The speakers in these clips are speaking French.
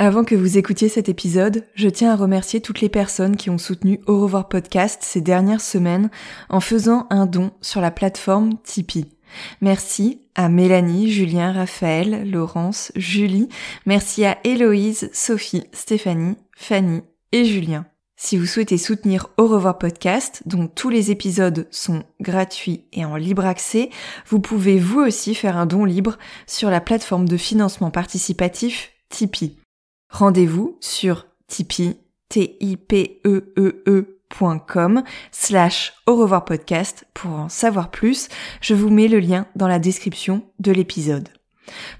Avant que vous écoutiez cet épisode, je tiens à remercier toutes les personnes qui ont soutenu Au revoir podcast ces dernières semaines en faisant un don sur la plateforme Tipeee. Merci à Mélanie, Julien, Raphaël, Laurence, Julie. Merci à Héloïse, Sophie, Stéphanie, Fanny et Julien. Si vous souhaitez soutenir Au revoir podcast, dont tous les épisodes sont gratuits et en libre accès, vous pouvez vous aussi faire un don libre sur la plateforme de financement participatif Tipeee. Rendez-vous sur Tipeee, t i p e e, e slash au revoir podcast pour en savoir plus. Je vous mets le lien dans la description de l'épisode.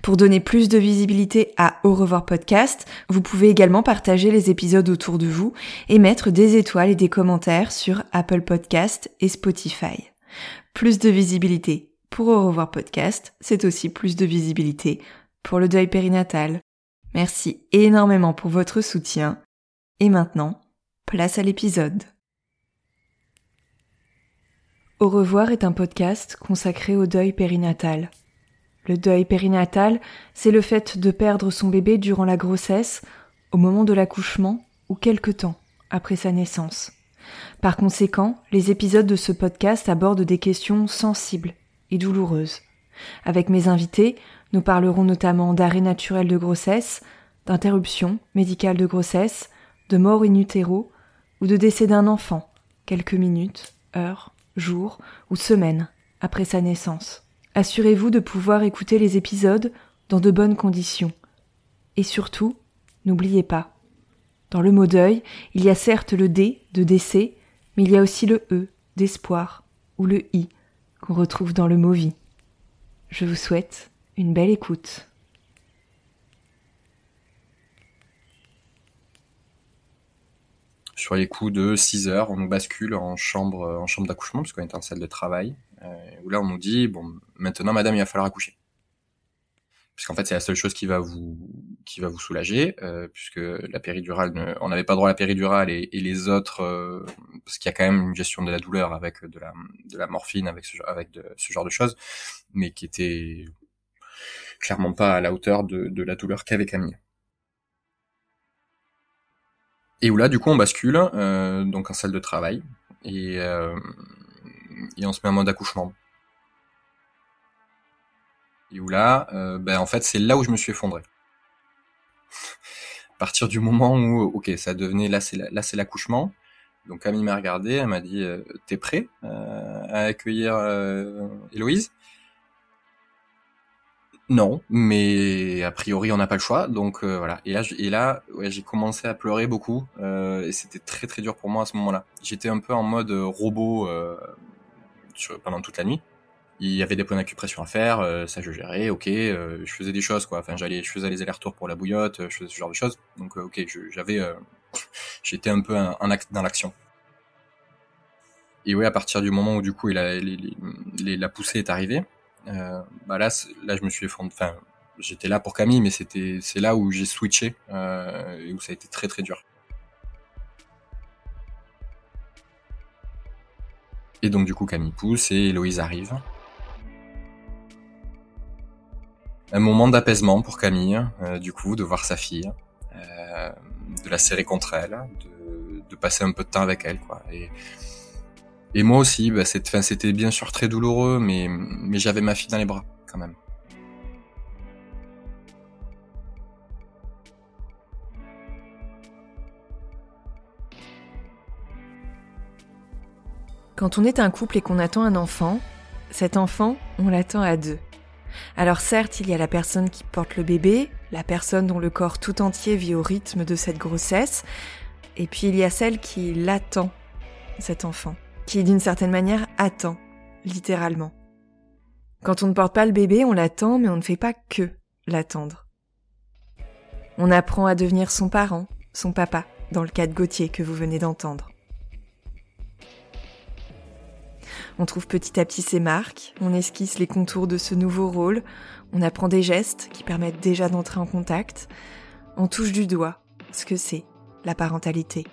Pour donner plus de visibilité à Au revoir podcast, vous pouvez également partager les épisodes autour de vous et mettre des étoiles et des commentaires sur Apple Podcast et Spotify. Plus de visibilité pour Au revoir podcast, c'est aussi plus de visibilité pour le deuil périnatal. Merci énormément pour votre soutien. Et maintenant, place à l'épisode. Au revoir est un podcast consacré au deuil périnatal. Le deuil périnatal, c'est le fait de perdre son bébé durant la grossesse, au moment de l'accouchement ou quelque temps après sa naissance. Par conséquent, les épisodes de ce podcast abordent des questions sensibles et douloureuses. Avec mes invités, nous parlerons notamment d'arrêt naturel de grossesse, d'interruption médicale de grossesse, de mort in utero ou de décès d'un enfant, quelques minutes, heures, jours ou semaines après sa naissance. Assurez-vous de pouvoir écouter les épisodes dans de bonnes conditions. Et surtout, n'oubliez pas, dans le mot deuil, il y a certes le D de décès, mais il y a aussi le E d'espoir ou le I qu'on retrouve dans le mot vie. Je vous souhaite une belle écoute. Sur les coups de 6 heures, on nous bascule en chambre, en chambre d'accouchement, puisqu'on est en salle de travail. Euh, où là on nous dit bon maintenant madame il va falloir accoucher puisqu'en fait c'est la seule chose qui va vous soulager euh, puisque la péridurale on n'avait pas droit à la péridurale et, les autres euh, parce qu'il y a quand même une gestion de la douleur avec de la morphine avec ce avec ce genre de choses mais qui était clairement pas à la hauteur de, la douleur qu'avait Camille et où là du coup on bascule euh, donc en salle de travail et et on se met en mode accouchement. Et où là, euh, ben en fait, c'est là où je me suis effondré. à partir du moment où, ok, ça devenait, là c'est là c'est l'accouchement. Donc Camille m'a regardé, elle m'a dit, euh, t'es prêt euh, à accueillir Héloïse? Non, mais a priori on n'a pas le choix, donc voilà. Et là, et là, ouais, j'ai commencé à pleurer beaucoup, et c'était très très dur pour moi à ce moment-là. J'étais un peu en mode robot pendant toute la nuit. Il y avait des points d'acupression à faire, euh, ça je gérais, ok, euh, je faisais des choses quoi, enfin j'allais, je faisais les allers-retours pour la bouillotte, je faisais ce genre de choses, donc euh, ok, j'avais, j'étais un peu un, dans l'action. Et oui, à partir du moment où du coup il a, la poussée est arrivée, bah là, là je me suis effondré, enfin j'étais là pour Camille, mais c'était, c'est là où j'ai switché et où ça a été très très dur. Et donc du coup Camille pousse et Héloïse arrive. Un moment d'apaisement pour Camille, euh, du coup, de voir sa fille, euh, de la serrer contre elle, de, de, passer un peu de temps avec elle, quoi. Et, et moi aussi, bah, c'était bien sûr très douloureux, mais, mais j'avais ma fille dans les bras, quand même. Quand on est un couple et qu'on attend un enfant, cet enfant, on l'attend à deux. Alors certes, il y a la personne qui porte le bébé, la personne dont le corps tout entier vit au rythme de cette grossesse, et puis il y a celle qui l'attend, cet enfant, qui d'une certaine manière attend, littéralement. Quand on ne porte pas le bébé, on l'attend, mais on ne fait pas que l'attendre. On apprend à devenir son parent, son papa, dans le cas de Gauthier que vous venez d'entendre. On trouve petit à petit ses marques, on esquisse les contours de ce nouveau rôle, on apprend des gestes qui permettent déjà d'entrer en contact, on touche du doigt ce que c'est la parentalité.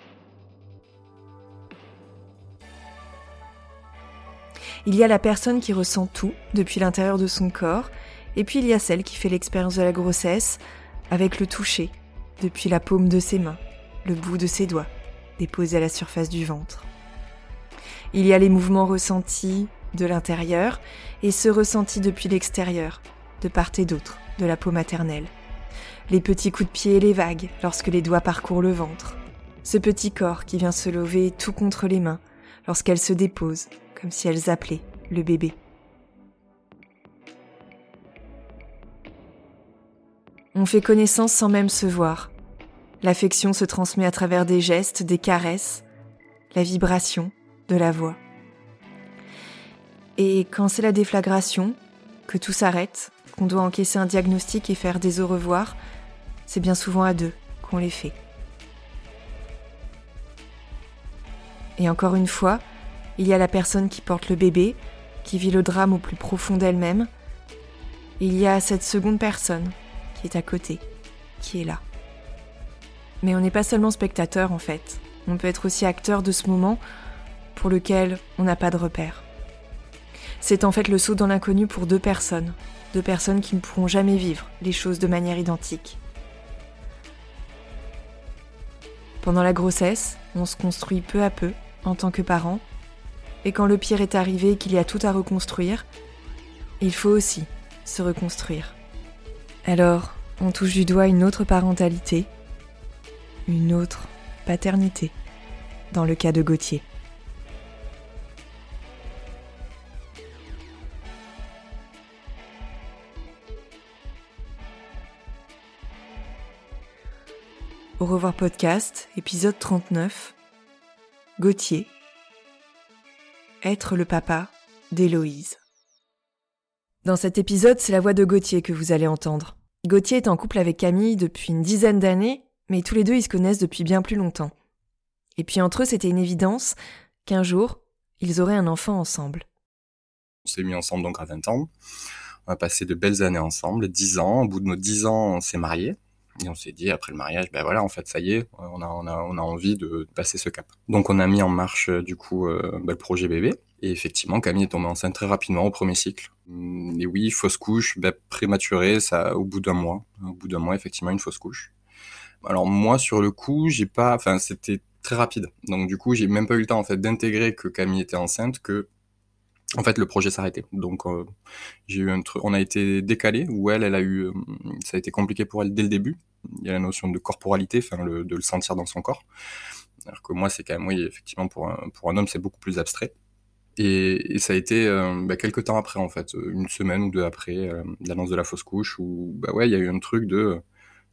Il y a la personne qui ressent tout depuis l'intérieur de son corps, et puis il y a celle qui fait l'expérience de la grossesse avec le toucher, depuis la paume de ses mains, le bout de ses doigts, déposés à la surface du ventre. Il y a les mouvements ressentis de l'intérieur et ceux ressentis depuis l'extérieur, de part et d'autre de la peau maternelle. Les petits coups de pied et les vagues lorsque les doigts parcourent le ventre. Ce petit corps qui vient se lever tout contre les mains lorsqu'elles se déposent si elles appelaient le bébé. On fait connaissance sans même se voir. L'affection se transmet à travers des gestes, des caresses, la vibration de la voix. Et quand c'est la déflagration, que tout s'arrête, qu'on doit encaisser un diagnostic et faire des au revoir, c'est bien souvent à deux qu'on les fait. Et encore une fois, il y a la personne qui porte le bébé, qui vit le drame au plus profond d'elle-même. Il y a cette seconde personne qui est à côté, qui est là. Mais on n'est pas seulement spectateur en fait, on peut être aussi acteur de ce moment pour lequel on n'a pas de repère. C'est en fait le saut dans l'inconnu pour deux personnes, deux personnes qui ne pourront jamais vivre les choses de manière identique. Pendant la grossesse, on se construit peu à peu en tant que parent et quand le pire est arrivé et qu'il y a tout à reconstruire, il faut aussi se reconstruire. Alors, on touche du doigt une autre parentalité, une autre paternité, dans le cas de Gauthier. Au revoir podcast, épisode 39. Gauthier, être le papa d'Héloïse. Dans cet épisode, c'est la voix de Gauthier que vous allez entendre. Gauthier est en couple avec Camille depuis une dizaine d'années, mais tous les deux ils se connaissent depuis bien plus longtemps. Et puis entre eux, c'était une évidence qu'un jour, ils auraient un enfant ensemble. On s'est mis ensemble donc à 20 ans. On a passé de belles années ensemble, 10 ans. Au bout de nos 10 ans, on s'est mariés. Et on s'est dit, après le mariage, ben voilà, en fait, ça y est, on a, on a, on a envie de passer ce cap. Donc on a mis en marche, euh, du coup, euh, ben, le projet bébé. Et effectivement, Camille est tombée enceinte très rapidement au premier cycle. Hum, et oui, fausse couche, ben, prématurée, ça, au bout d'un mois. Au bout d'un mois, effectivement, une fausse couche. Alors moi, sur le coup, j'ai pas, enfin, c'était très rapide. Donc du coup, j'ai même pas eu le temps en fait d'intégrer que Camille était enceinte, que en fait, le projet s'arrêtait. Donc, euh, j'ai eu un truc, on a été décalé, où elle, elle a eu, euh, ça a été compliqué pour elle dès le début. Il y a la notion de corporalité, enfin, le, de le sentir dans son corps. Alors que moi, c'est quand même, oui, effectivement, pour un, homme, c'est beaucoup plus abstrait. Et, ça a été euh, bah, quelques temps après, en fait, une semaine ou deux après l'annonce de la fausse couche, où, bah ouais, il y a eu un truc de,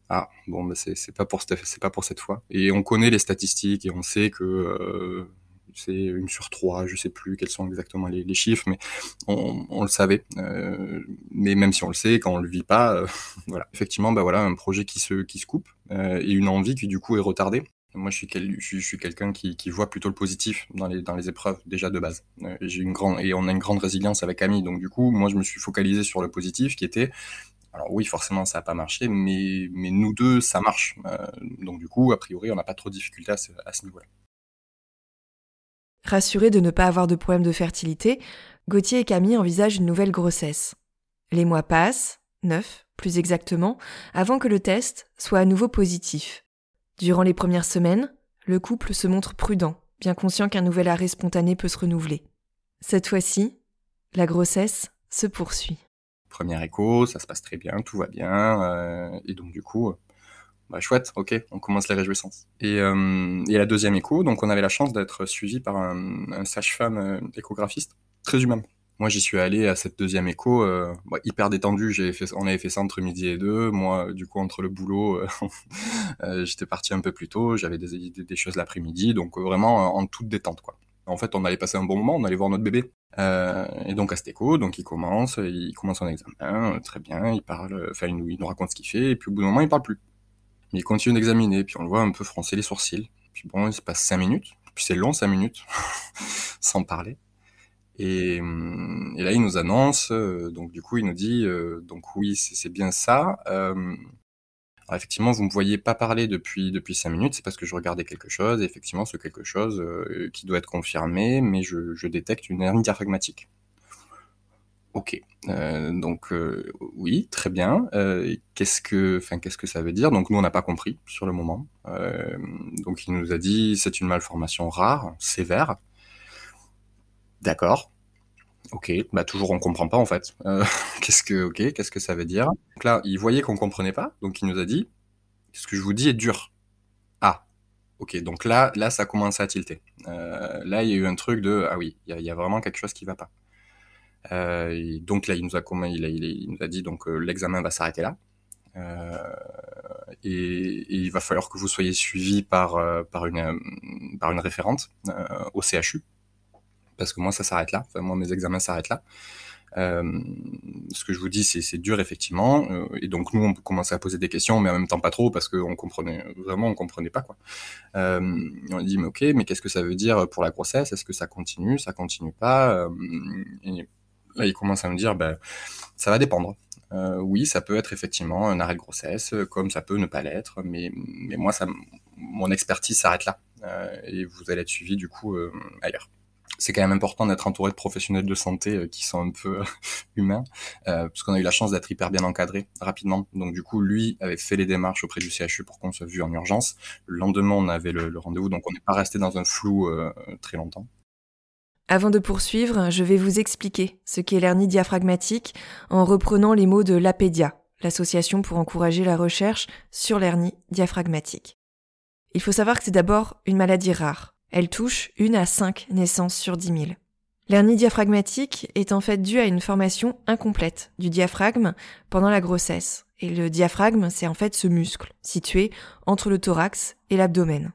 ah, bon, bah, c'est pas pour c'est pas pour cette fois. Et on connaît les statistiques et on sait que c'est une sur trois, je sais plus quels sont exactement les, chiffres, mais on, le savait. Euh, mais même si on le sait, quand on le vit pas, euh, voilà. Effectivement, bah voilà, un projet qui se coupe euh, et une envie qui du coup est retardée. Moi, je suis, quelqu'un qui, voit plutôt le positif dans les, épreuves déjà de base. et on a une grande résilience avec Camille, donc du coup, moi, je me suis focalisé sur le positif, qui était alors oui, forcément, ça n'a pas marché, mais, mais nous deux, ça marche. donc du coup, a priori, on n'a pas trop de difficultés à ce niveau-là. Rassurés de ne pas avoir de problème de fertilité, Gauthier et Camille envisagent une nouvelle grossesse. Les mois passent, neuf plus exactement, avant que le test soit à nouveau positif. Durant les premières semaines, le couple se montre prudent, bien conscient qu'un nouvel arrêt spontané peut se renouveler. Cette fois-ci, la grossesse se poursuit. Premier écho, ça se passe très bien, tout va bien, euh, et donc du coup, bah, chouette, ok, on commence les réjouissances. Et, euh, et la deuxième écho, donc on avait la chance d'être suivi par un, sage-femme euh, échographiste, très humain. Moi, j'y suis allé à cette deuxième écho, euh, bah, hyper détendu. Fait, on avait fait ça entre midi et deux. Moi, du coup, entre le boulot, j'étais parti un peu plus tôt. J'avais des, des, choses l'après-midi, donc vraiment en toute détente, quoi. En fait, on allait passer un bon moment, on allait voir notre bébé. Euh, et donc Astéco, donc il commence, il commence son examen, très bien, il parle, enfin il nous, il nous raconte ce qu'il fait, et puis au bout d'un moment il parle plus. Il continue d'examiner, puis on le voit un peu froncer les sourcils. Puis bon, il se passe cinq minutes, puis c'est long cinq minutes, sans parler. Et, hum, et, là il nous annonce, euh, donc du coup il nous dit, euh, donc oui c'est bien ça. Euh, alors effectivement, vous me voyez pas parler depuis depuis cinq minutes, c'est parce que je regardais quelque chose. Et effectivement, ce quelque chose qui doit être confirmé, mais je, je détecte une hernie diaphragmatique. Ok, euh, donc euh, oui, très bien. Euh, qu'est-ce que, enfin, qu'est-ce que ça veut dire? Donc nous, on n'a pas compris sur le moment. Euh, donc il nous a dit c'est une malformation rare, sévère. D'accord. Ok, bah toujours on comprend pas en fait. Euh, qu'est-ce que, ok, qu'est-ce que ça veut dire? Donc là, il voyait qu'on comprenait pas, donc il nous a dit ce que je vous dis est dur. Ah, ok, donc là, là, ça commence à tilter. Euh, là, il y a eu un truc de ah oui, il y y a, vraiment quelque chose qui va pas. Euh, donc là, il nous a dit donc euh, l'examen va s'arrêter là. Euh, et, il va falloir que vous soyez suivi par par une par une référente au CHU parce que moi ça s'arrête là. Enfin, moi mes examens s'arrêtent là. Ce que je vous dis, c'est dur effectivement, et donc nous on commençait à poser des questions, mais en même temps pas trop parce qu'on comprenait vraiment, on comprenait pas quoi. On dit mais ok, mais qu'est-ce que ça veut dire pour la grossesse? Est-ce que ça continue? Ça continue pas? Il commence à me dire ben ça va dépendre. Euh, oui, ça peut être effectivement un arrêt de grossesse, comme ça peut ne pas l'être, mais, moi ça, mon expertise s'arrête là et vous allez être suivi du coup ailleurs c'est quand même important d'être entouré de professionnels de santé euh, qui sont un peu euh, humains, euh, parce qu'on a eu la chance d'être hyper bien encadré rapidement. Donc du coup, lui avait fait les démarches auprès du CHU pour qu'on soit vu en urgence. Le lendemain, on avait le, rendez-vous, donc on n'est pas resté dans un flou euh, très longtemps. Avant de poursuivre, je vais vous expliquer ce qu'est l'hernie diaphragmatique en reprenant les mots de l'APEDIA, l'association pour encourager la recherche sur l'hernie diaphragmatique. Il faut savoir que c'est d'abord une maladie rare elle touche une à cinq naissances sur dix mille. L'hernie diaphragmatique est en fait due à une formation incomplète du diaphragme pendant la grossesse. Et le diaphragme, c'est en fait ce muscle situé entre le thorax et l'abdomen.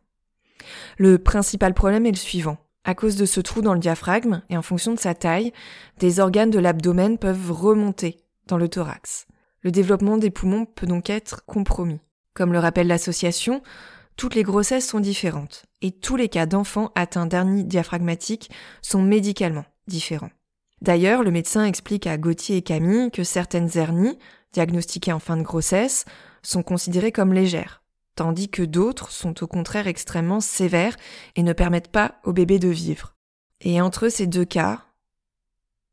Le principal problème est le suivant. À cause de ce trou dans le diaphragme et en fonction de sa taille, des organes de l'abdomen peuvent remonter dans le thorax. Le développement des poumons peut donc être compromis. Comme le rappelle l'association, toutes les grossesses sont différentes et tous les cas d'enfants atteints d'hernie diaphragmatique sont médicalement différents. D'ailleurs, le médecin explique à Gauthier et Camille que certaines hernies, diagnostiquées en fin de grossesse, sont considérées comme légères, tandis que d'autres sont au contraire extrêmement sévères et ne permettent pas au bébé de vivre. Et entre ces deux cas,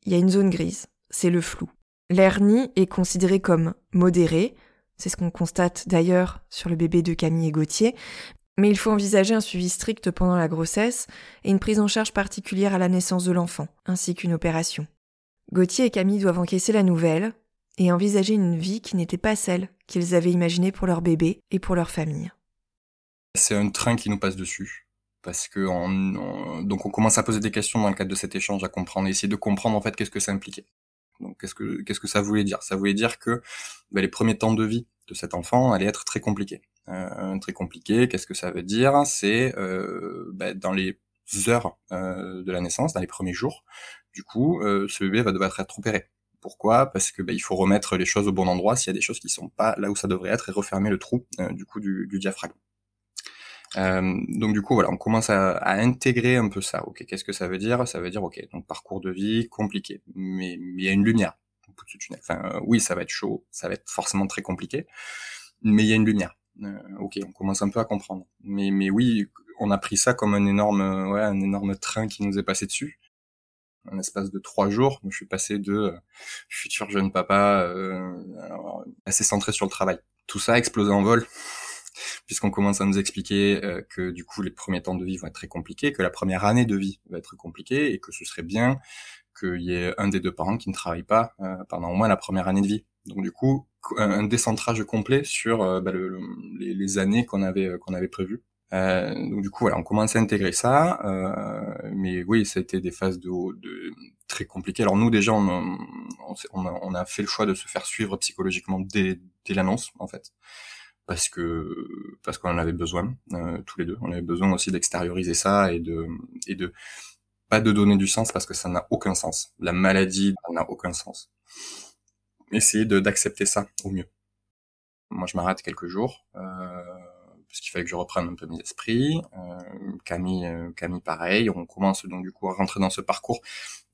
il y a une zone grise, c'est le flou. L'hernie est considérée comme modérée, c'est ce qu'on constate d'ailleurs sur le bébé de Camille et Gauthier, mais il faut envisager un suivi strict pendant la grossesse et une prise en charge particulière à la naissance de l'enfant, ainsi qu'une opération. Gauthier et Camille doivent encaisser la nouvelle et envisager une vie qui n'était pas celle qu'ils avaient imaginée pour leur bébé et pour leur famille. C'est un train qui nous passe dessus. Parce que on, on, donc on commence à poser des questions dans le cadre de cet échange, à comprendre, essayer de comprendre en fait qu'est-ce que ça impliquait. Donc qu'est-ce que qu'est-ce que ça voulait dire? Ça voulait dire que bah, les premiers temps de vie de cet enfant allaient être très compliqués. Euh, très compliqué. Qu'est-ce que ça veut dire? C'est euh, bah, dans les heures euh, de la naissance, dans les premiers jours, du coup, ce bébé va devoir être opéré. Pourquoi Parce que bah, il faut remettre les choses au bon endroit s'il y a des choses qui sont pas là où ça devrait être et refermer le trou euh, du coup du, diaphragme. Euh, donc du coup voilà, on commence à, intégrer un peu ça. Ok, qu'est-ce que ça veut dire? Ça veut dire ok, donc parcours de vie compliqué, mais il y a une lumière. Enfin euh, oui, ça va être chaud, ça va être forcément très compliqué, mais il y a une lumière. Ok, on commence un peu à comprendre. Mais mais oui, on a pris ça comme un énorme ouais un énorme train qui nous est passé dessus. Un espace de trois jours, je suis passé de euh, futur jeune papa euh, assez centré sur le travail. Tout ça a explosé en vol puisqu'on commence à nous expliquer euh, que du coup les premiers temps de vie vont être très compliqués, que la première année de vie va être compliquée et que ce serait bien qu'il y ait un des deux parents qui ne travaille pas pendant au moins la première année de vie. Donc du coup, un, décentrage complet sur bah, le, les, années qu'on avait qu'on avait prévues. Euh, donc du coup, voilà, on commence à intégrer ça, euh, mais oui, ça a été des phases de, de très compliquées. Alors nous déjà, on, on, on, a, fait le choix de se faire suivre psychologiquement dès, dès l'annonce, en fait parce que parce qu'on en avait besoin euh, tous les deux. On avait besoin aussi d'extérioriser ça et de et de pas de donner du sens parce que ça n'a aucun sens. La maladie n'a aucun sens. Essayer d'accepter ça au mieux. Moi, je m'arrête quelques jours. Euh, parce qu'il fallait que je reprenne un peu mes esprits. Euh, Camille, euh, Camille, pareil. On commence donc du coup à rentrer dans ce parcours,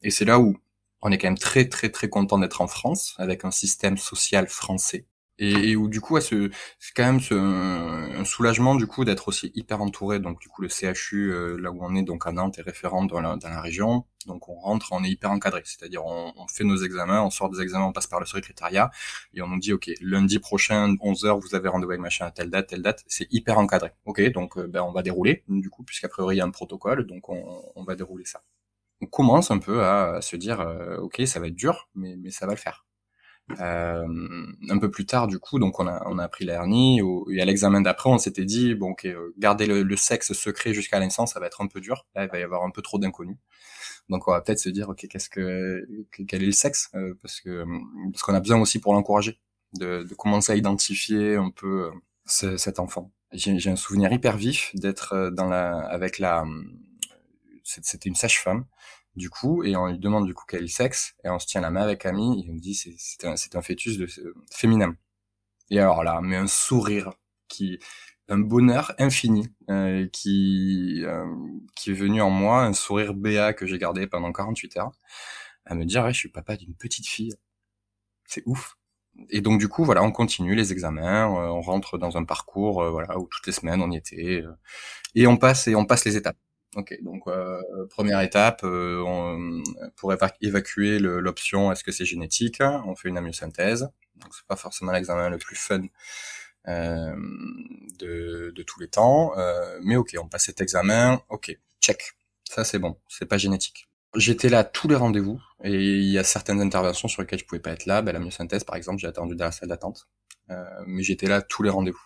et c'est là où on est quand même très très très content d'être en France avec un système social français et, où du coup c'est quand même ce, un soulagement du coup d'être aussi hyper entouré donc du coup le CHU euh, là où on est donc à Nantes est référent dans la, dans la région. Donc on rentre on est hyper encadré. C'est-à-dire on, on, fait nos examens on sort des examens on passe par le secrétariat et on nous dit ok lundi prochain 11h vous avez rendez-vous avec machin à telle date telle date. C'est hyper encadré. Ok donc euh, ben on va dérouler du coup puisqu'a priori il y a un protocole donc on, on va dérouler ça. On commence un peu à, se dire euh, ok ça va être dur mais mais ça va le faire un peu plus tard, du coup, donc on a, on a appris la hernie, et à l'examen d'après, on s'était dit, bon, euh, garder le, sexe secret jusqu'à naissance, ça va être un peu dur. Là, il va y avoir un peu trop d'inconnus. Donc, on va peut-être se dire, ok, qu'est-ce que, quel est le sexe, euh, parce que parce qu'on a besoin aussi pour l'encourager, de, de, commencer à identifier un peu cet enfant. J'ai un souvenir hyper vif d'être dans la, avec la, c'était une sage-femme du coup, et on lui demande du coup quel sexe, et on se tient la main avec Camille, et me dit c'est c'est un, un, fœtus de, féminin. Et alors là, mais un sourire qui, un bonheur infini euh, qui euh, qui est venu en moi, un sourire béat que j'ai gardé pendant 48 heures, à me dire ouais, je suis papa d'une petite fille, c'est ouf. Et donc du coup voilà, on continue les examens, euh, on rentre dans un parcours voilà où toutes les semaines on y était, et on passe et on passe les étapes. Ok, donc euh, première étape, euh, on, pour évacuer l'option est-ce que c'est génétique, on fait une amyosynthèse. Donc c'est pas forcément l'examen le plus fun euh, de, de, tous les temps, euh, mais ok, on passe cet examen, ok, check, ça c'est bon, c'est pas génétique. J'étais là tous les rendez-vous et il y a certaines interventions sur lesquelles je pouvais pas être là. Ben, la myosynthèse par exemple, j'ai attendu dans la salle d'attente, euh, mais j'étais là tous les rendez-vous.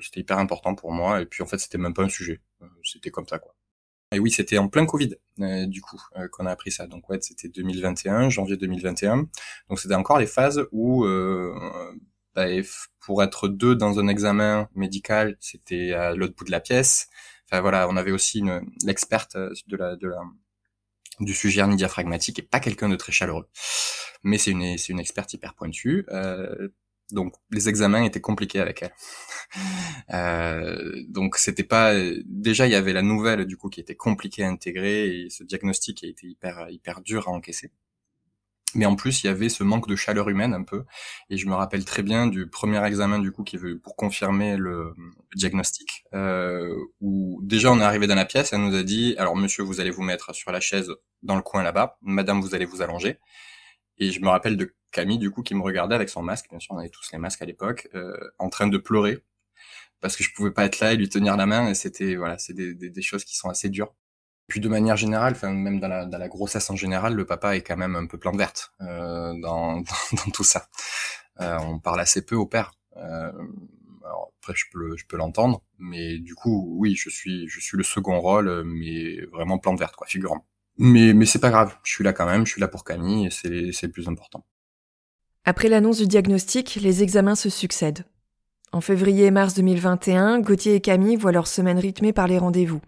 c'était hyper important pour moi et puis en fait c'était même pas un sujet, c'était comme ça quoi. Et oui, c'était en plein Covid, euh, du coup, euh, qu'on a appris ça. Donc ouais, c'était 2021, janvier 2021. Donc c'était encore les phases où, euh, bah, pour être deux dans un examen médical, c'était à l'autre bout de la pièce. Enfin voilà, on avait aussi l'experte de la, de la, du sujet hernie diaphragmatique et pas quelqu'un de très chaleureux. Mais c'est une, une experte hyper pointue. Euh, donc les examens étaient compliqués avec elle. Euh, donc c'était pas déjà il y avait la nouvelle du coup qui était compliquée à intégrer et ce diagnostic a été hyper hyper dur à encaisser. Mais en plus il y avait ce manque de chaleur humaine un peu et je me rappelle très bien du premier examen du coup qui veut pour confirmer le, diagnostic euh, où déjà on est arrivé dans la pièce elle nous a dit alors monsieur vous allez vous mettre sur la chaise dans le coin là-bas madame vous allez vous allonger et je me rappelle de Camille, du coup, qui me regardait avec son masque, bien sûr, on avait tous les masques à l'époque, euh, en train de pleurer parce que je pouvais pas être là et lui tenir la main. Et c'était, voilà, c'est des, des, choses qui sont assez dures. Puis de manière générale, enfin même dans la, dans la grossesse en général, le papa est quand même un peu plante verte euh, dans, dans, tout ça. Euh, on parle assez peu au père. Euh, après, je peux, je peux l'entendre, mais du coup, oui, je suis, je suis le second rôle, mais vraiment plante verte, quoi, figurant. Mais, c'est pas grave, je suis là quand même, je suis là pour Camille, et c'est le plus important. Après l'annonce du diagnostic, les examens se succèdent. En février et mars 2021, Gauthier et Camille voient leur semaine rythmée par les rendez-vous.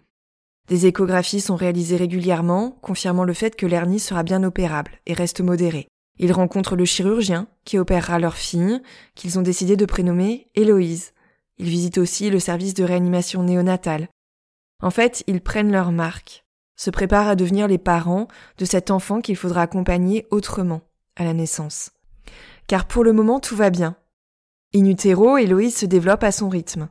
Des échographies sont réalisées régulièrement, confirmant le fait que l'hernie sera bien opérable et reste modérée. Ils rencontrent le chirurgien qui opérera leur fille, qu'ils ont décidé de prénommer Héloïse. Ils visitent aussi le service de réanimation néonatale. En fait, ils prennent leur marque, se préparent à devenir les parents de cet enfant qu'il faudra accompagner autrement à la naissance car pour le moment tout va bien. In utero, Héloïse se développe à son rythme.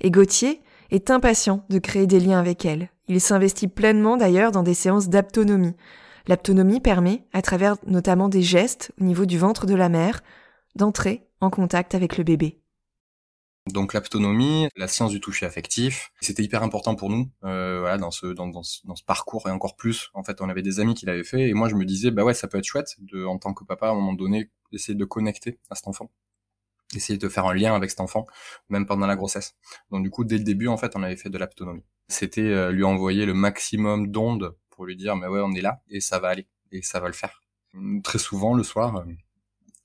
Et Gauthier est impatient de créer des liens avec elle. Il s'investit pleinement d'ailleurs dans des séances d'aptonomie. L'aptonomie permet, à travers notamment des gestes au niveau du ventre de la mère, d'entrer en contact avec le bébé. Donc l'aptonomie, la science du toucher affectif, c'était hyper important pour nous, euh, voilà, dans ce, dans, ce, dans ce parcours et encore plus. En fait, on avait des amis qui l'avaient fait et moi je me disais, bah ouais, ça peut être chouette de, en tant que papa, à un moment donné, essayer de connecter à cet enfant, essayer de faire un lien avec cet enfant, même pendant la grossesse. Donc du coup, dès le début, en fait, on avait fait de l'aptonomie. C'était euh, lui envoyer le maximum d'ondes pour lui dire, mais ouais, on est là et ça va aller et ça va le faire. Très souvent, le soir, euh,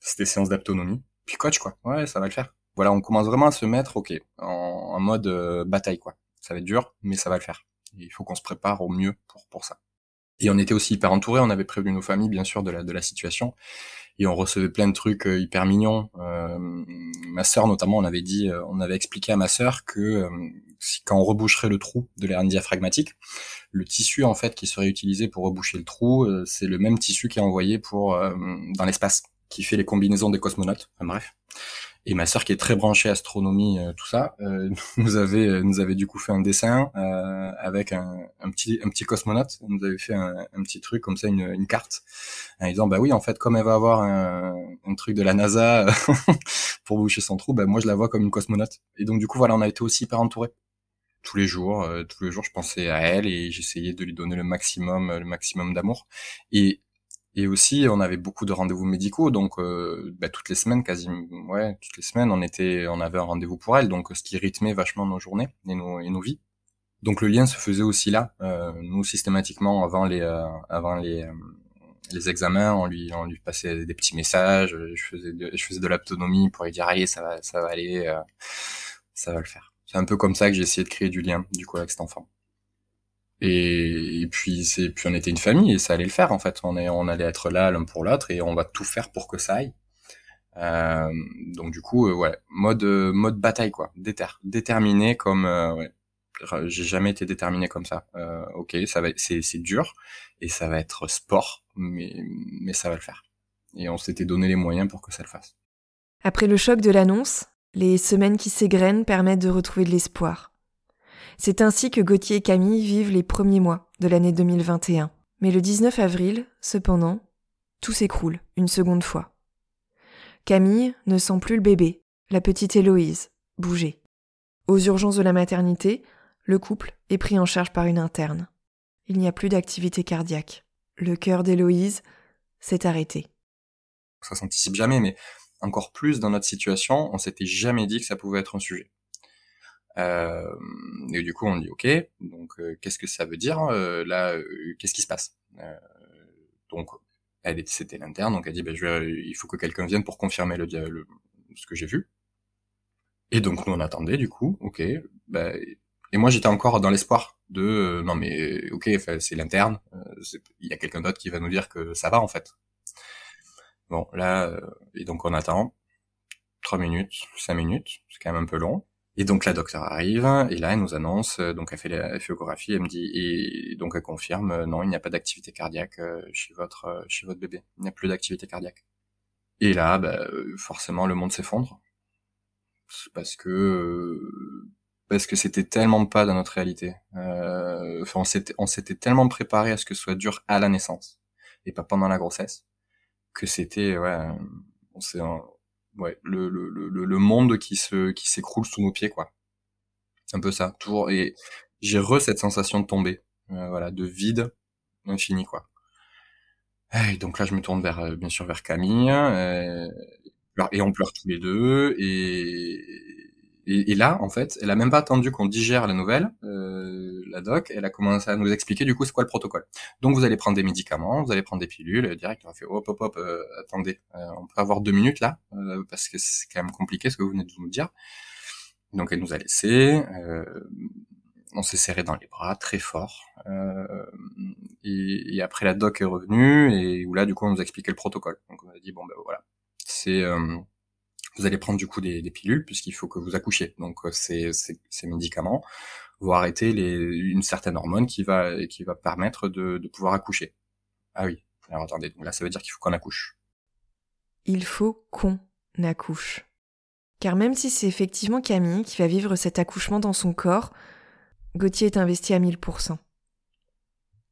c'était séance d'aptonomie. Puis coach, quoi. Ouais, ça va le faire voilà, on commence vraiment à se mettre, ok, en, mode euh, bataille, quoi. Ça va être dur, mais ça va le faire. il faut qu'on se prépare au mieux pour, pour ça. Et on était aussi hyper entourés, on avait prévenu nos familles, bien sûr, de la, de la situation. Et on recevait plein de trucs euh, hyper mignons. Euh, ma sœur, notamment, on avait dit, euh, on avait expliqué à ma sœur que si, quand on reboucherait le trou de l'hernie diaphragmatique, le tissu, en fait, qui serait utilisé pour reboucher le trou, c'est le même tissu qui est envoyé pour, dans l'espace, qui fait les combinaisons des cosmonautes. Enfin, bref. Et ma sœur qui est très branchée astronomie, euh, tout ça, euh, nous avait euh, nous avait du coup fait un dessin avec un, un, petit un petit cosmonaute. Elle nous avait fait un, un, petit truc comme ça, une, une carte, en disant bah oui en fait comme elle va avoir un, un truc de la NASA pour boucher son trou, bah moi je la vois comme une cosmonaute. Et donc du coup voilà on a été aussi hyper entourés tous les jours, tous les jours, je pensais à elle et j'essayais de lui donner le maximum, le maximum d'amour. Et et aussi, on avait beaucoup de rendez-vous médicaux, donc euh, bah, toutes les semaines, quasiment, ouais, toutes les semaines, on était, on avait un rendez-vous pour elle, donc ce qui rythmait vachement nos journées et nos, et nos vies. Donc le lien se faisait aussi là. Euh, nous systématiquement, avant les, euh, avant les, euh, les examens, on lui, on lui passait des petits messages. Je faisais, de, je faisais de l'autonomie pour lui dire allez, ça va, ça va aller, ça va le faire. C'est un peu comme ça que j'ai essayé de créer du lien du coup avec cet enfant. Et, puis c'est puis on était une famille et ça allait le faire en fait. On est on allait être là l'un pour l'autre et on va tout faire pour que ça aille. Euh, donc du coup euh, ouais mode mode bataille quoi, Déter, déterminé comme euh, ouais. J'ai jamais été déterminé comme ça. Euh, ok, ça va, c'est c'est dur et ça va être sport, mais mais ça va le faire. Et on s'était donné les moyens pour que ça le fasse. Après le choc de l'annonce, les semaines qui s'égrènent permettent de retrouver de l'espoir. C'est ainsi que Gauthier et Camille vivent les premiers mois de l'année 2021. Mais le 19 avril, cependant, tout s'écroule une seconde fois. Camille ne sent plus le bébé, la petite Héloïse, bouger. Aux urgences de la maternité, le couple est pris en charge par une interne. Il n'y a plus d'activité cardiaque. Le cœur d'Héloïse s'est arrêté. Ça s'anticipe jamais, mais encore plus dans notre situation, on s'était jamais dit que ça pouvait être un sujet. Euh, et du coup, on dit OK. Donc, euh, qu'est-ce que ça veut dire euh, là Qu'est-ce qui se passe? Donc, elle c'était l'interne, donc elle dit, bah, je vais, il faut que quelqu'un vienne pour confirmer le, le ce que j'ai vu. Et donc nous on attendait du coup, ok. Bah, et moi j'étais encore dans l'espoir de, non mais ok, c'est l'interne, il y a quelqu'un d'autre qui va nous dire que ça va en fait. Bon là, et donc on attend. 3 minutes, 5 minutes, c'est quand même un peu long. Et donc la docteur arrive et là elle nous annonce, euh, donc elle fait l'échographie, elle me dit et donc elle confirme euh, non il n'y a pas d'activité cardiaque euh, chez votre chez votre bébé, il n'y a plus d'activité cardiaque. Et là bah, forcément le monde s'effondre parce que parce que c'était tellement pas dans notre réalité. enfin on s'était on s'était tellement préparé à ce que ce soit dur à la naissance et pas pendant la grossesse que c'était ouais on s'est ouais, le, le, le, le monde qui se qui s'écroule sous nos pieds quoi. Un peu ça, toujours et j'ai re cette sensation de tomber, euh, voilà, de vide infini quoi. Et donc là je me tourne vers euh, bien sûr vers Camille euh, et on pleure tous les deux et et, là, en fait, elle a même pas attendu qu'on digère la nouvelle, euh, la doc, elle a commencé à nous expliquer du coup c'est quoi le protocole. Donc vous allez prendre des médicaments, vous allez prendre des pilules, direct, on a fait hop hop hop, euh, attendez, euh, on peut avoir deux minutes là, euh, parce que c'est quand même compliqué ce que vous venez de nous dire. Donc elle nous a laissé, on s'est serré dans les bras très fort, et, et, après la doc est revenue, et où là du coup on nous a expliqué le protocole. Donc on a dit bon ben voilà, c'est vous allez prendre du coup des, pilules puisqu'il faut que vous accouchiez. Donc euh, ces, ces, médicaments vont arrêter une certaine hormone qui va qui va permettre de, de pouvoir accoucher. Ah oui. Alors attendez, donc là ça veut dire qu'il faut qu'on accouche. Il faut qu'on accouche. Car même si c'est effectivement Camille qui va vivre cet accouchement dans son corps, Gauthier est investi à 1000%.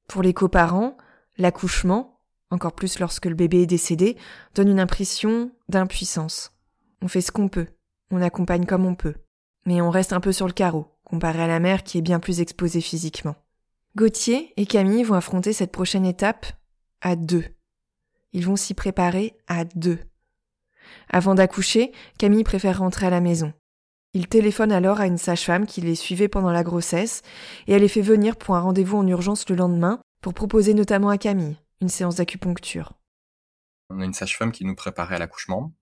Pour les coparents, l'accouchement, encore plus lorsque le bébé est décédé, donne une impression d'impuissance. On fait ce qu'on peut, on accompagne comme on peut. Mais on reste un peu sur le carreau, comparé à la mère qui est bien plus exposée physiquement. Gauthier et Camille vont affronter cette prochaine étape à deux. Ils vont s'y préparer à deux. Avant d'accoucher, Camille préfère rentrer à la maison. Il téléphone alors à une sage-femme qui les suivait pendant la grossesse et elle les fait venir pour un rendez-vous en urgence le lendemain pour proposer notamment à Camille une séance d'acupuncture. On a une sage-femme qui nous préparait à l'accouchement,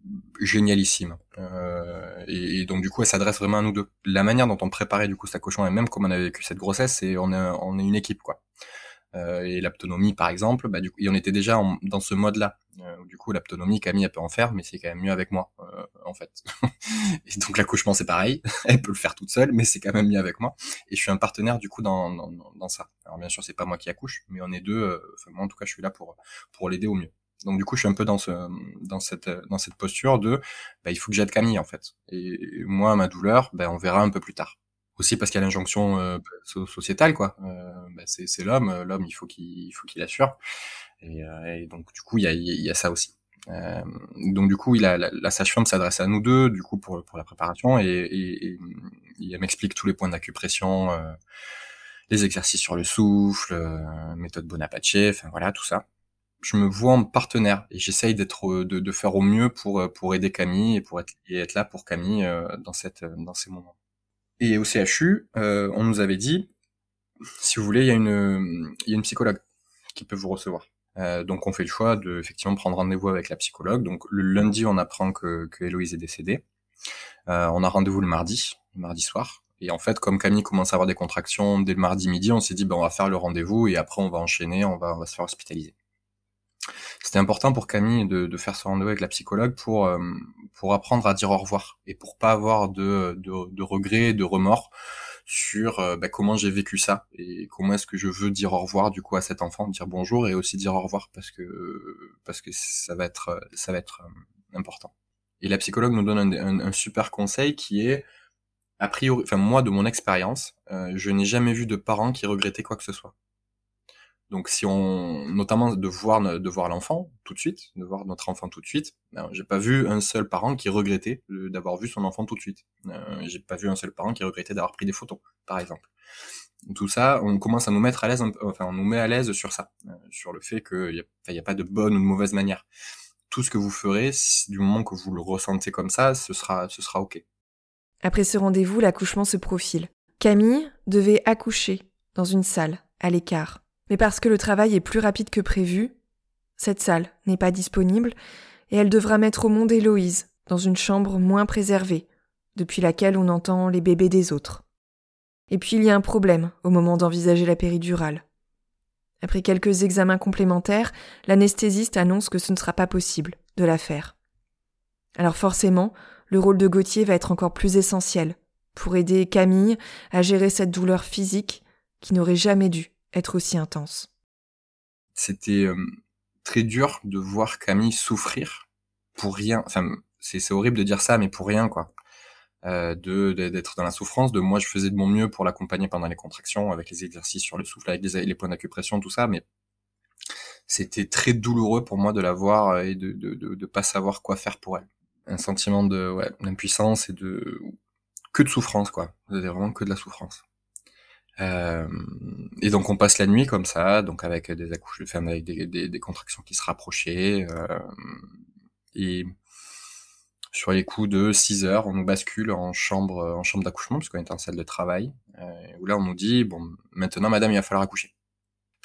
génialissime. Euh, et, donc du coup, elle s'adresse vraiment à nous deux. La manière dont on préparait du coup cet accouchement et même comme on a vécu cette grossesse, c'est on est on est une équipe quoi. euh, et l'autonomie par exemple, bah, du coup, et on était déjà dans ce mode-là. Euh, du coup, l'autonomie, Camille, elle peut en faire, mais c'est quand même mieux avec moi, euh, en fait. et donc l'accouchement, c'est pareil, elle peut le faire toute seule, mais c'est quand même mieux avec moi. Et je suis un partenaire du coup dans, dans, dans ça. Alors bien sûr, c'est pas moi qui accouche, mais on est deux. Enfin, moi, en tout cas, je suis là pour pour l'aider au mieux. Donc du coup, je suis un peu dans ce dans cette dans cette posture de, bah, il faut que j'aide Camille en fait. Et moi, ma douleur, ben on verra un peu plus tard. Aussi parce qu'il y a l'injonction euh, sociétale quoi. Euh, bah, c'est l'homme euh, l'homme il faut qu'il faut qu'il assure. Et, euh, et, donc du coup il y a y a ça aussi. Euh, donc du coup il a, la, la sage-femme s'adresse à nous deux du coup pour pour la préparation. Et, et, et il m'explique tous les points d'acupression les exercices sur le souffle méthode Bonaparte enfin voilà tout ça je me vois en partenaire et j'essaye d'être de, de, faire au mieux pour pour aider Camille et pour être, et être là pour Camille dans cette dans ces moments et au CHU, euh, on nous avait dit, si vous voulez, il y a une, il y a une psychologue qui peut vous recevoir. Euh, donc on fait le choix de effectivement prendre rendez-vous avec la psychologue. Donc le lundi, on apprend que, que Héloïse est décédée. Euh, on a rendez-vous le mardi, le mardi soir. Et en fait, comme Camille commence à avoir des contractions dès le mardi midi, on s'est dit, ben, on va faire le rendez-vous et après on va enchaîner, on va, on va se faire hospitaliser. C'était important pour Camille de, de, faire ce rendez-vous avec la psychologue pour euh, pour apprendre à dire au revoir et pour pas avoir de de, de regrets, de remords sur euh, bah, comment j'ai vécu ça et comment est-ce que je veux dire au revoir du coup à cet enfant, dire bonjour et aussi dire au revoir parce que parce que ça va être ça va être euh, important. Et la psychologue nous donne un, un, un, super conseil qui est a priori, enfin moi de mon expérience, je n'ai jamais vu de parents qui regrettaient quoi que ce soit. Donc si on, notamment de voir de voir l'enfant tout de suite, de voir notre enfant tout de suite, ben, j'ai pas vu un seul parent qui regrettait d'avoir vu son enfant tout de suite. Euh, j'ai pas vu un seul parent qui regrettait d'avoir pris des photos, par exemple. Tout ça, on commence à nous mettre à l'aise, enfin on nous met à l'aise sur ça, euh, sur le fait qu'il n'y a, a pas de bonne ou de mauvaise manière. Tout ce que vous ferez, du moment que vous le ressentez comme ça, ce sera, ce sera ok. Après ce rendez-vous, l'accouchement se profile. Camille devait accoucher dans une salle, à l'écart. Mais parce que le travail est plus rapide que prévu, cette salle n'est pas disponible et elle devra mettre au monde Héloïse dans une chambre moins préservée, depuis laquelle on entend les bébés des autres. Et puis il y a un problème au moment d'envisager la péridurale. Après quelques examens complémentaires, l'anesthésiste annonce que ce ne sera pas possible de la faire. Alors forcément, le rôle de Gauthier va être encore plus essentiel pour aider Camille à gérer cette douleur physique qui n'aurait jamais dû être aussi intense C'était euh, très dur de voir Camille souffrir pour rien. Enfin, c'est horrible de dire ça, mais pour rien, quoi. Euh, de d'être dans la souffrance. De moi, je faisais de mon mieux pour l'accompagner pendant les contractions, avec les exercices sur le souffle, avec les, les points d'acupression, tout ça, mais c'était très douloureux pour moi de la voir et de, de, de, de pas savoir quoi faire pour elle. Un sentiment de ouais, d'impuissance et de que de souffrance, quoi. C'était vraiment que de la souffrance. Euh, et donc on passe la nuit comme ça, donc avec des accouchements, avec des, contractions qui se rapprochaient. Euh, et sur les coups de 6 heures, on nous bascule en chambre, en chambre d'accouchement, puisqu'on est en salle de travail, euh, où là on nous dit, bon, maintenant madame, il va falloir accoucher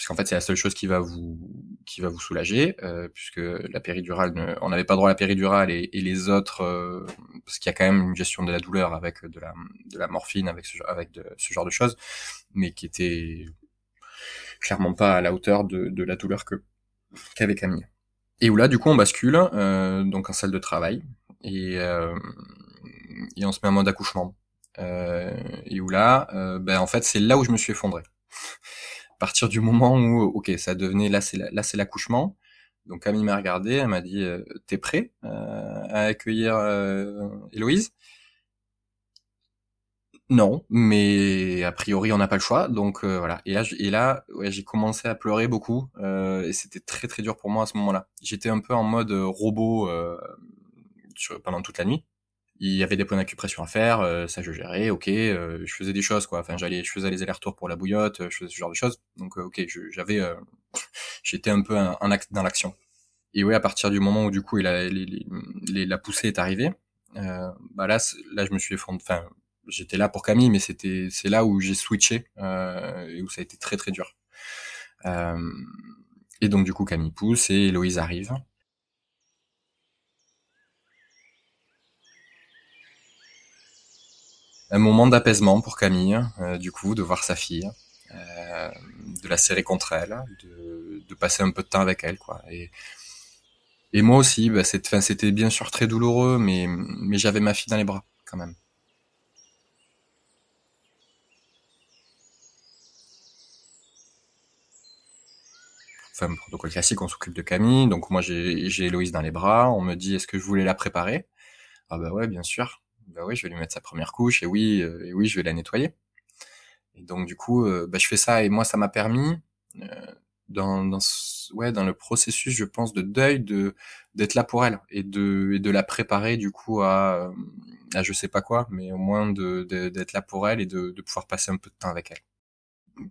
puisqu'en fait c'est la seule chose qui va vous qui va vous soulager, euh, puisque la péridurale, ne, on n'avait pas droit à la péridurale et, et les autres, euh, parce qu'il y a quand même une gestion de la douleur avec de la de la morphine, avec ce avec de, ce genre de choses, mais qui était clairement pas à la hauteur de, de la douleur que qu'avait Camille. Et où là, du coup, on bascule euh, donc en salle de travail et euh, et on se met en mode accouchement. Euh, et où là, euh, ben en fait, c'est là où je me suis effondré partir du moment où, ok, ça devenait, là c'est l'accouchement. Donc Camille m'a regardé, elle m'a dit, euh, t'es prêt euh, à accueillir euh, Héloïse? Non, mais a priori on n'a pas le choix, donc euh, voilà. Et là, et ouais, j'ai commencé à pleurer beaucoup, et c'était très très dur pour moi à ce moment-là. J'étais un peu en mode robot sur, pendant toute la nuit il y avait des points d'acupression à faire, euh, ça je gérais, ok, euh, je faisais des choses quoi, enfin j'allais, je faisais les allers-retours pour la bouillotte, je faisais ce genre de choses, donc euh, ok, j'avais, j'étais un peu un, dans l'action. Et oui, à partir du moment où du coup il a, la poussée est arrivée, bah là, là je me suis effondré, enfin j'étais là pour Camille, mais c'était, c'est là où j'ai switché et où ça a été très très dur. et donc du coup Camille pousse et Héloïse arrive. Un moment d'apaisement pour Camille, euh, du coup, de voir sa fille, euh, de la serrer contre elle, de, de passer un peu de temps avec elle, quoi. Et, et moi aussi, bah, c'était bien sûr très douloureux, mais, mais j'avais ma fille dans les bras, quand même. Enfin, protocole classique, on s'occupe de Camille. Donc moi, j'ai Héloïse dans les bras. On me dit, est-ce que je voulais la préparer? Ah bah ouais, bien sûr. Bah oui, je vais lui mettre sa première couche. Et oui, euh, et oui, je vais la nettoyer. Et donc du coup, euh, bah, je fais ça. Et moi, ça m'a permis, euh, dans, dans, ouais, dans le processus, je pense, de deuil, de d'être là pour elle et de, et de la préparer du coup à, à je sais pas quoi, mais au moins de d'être là pour elle et de, de pouvoir passer un peu de temps avec elle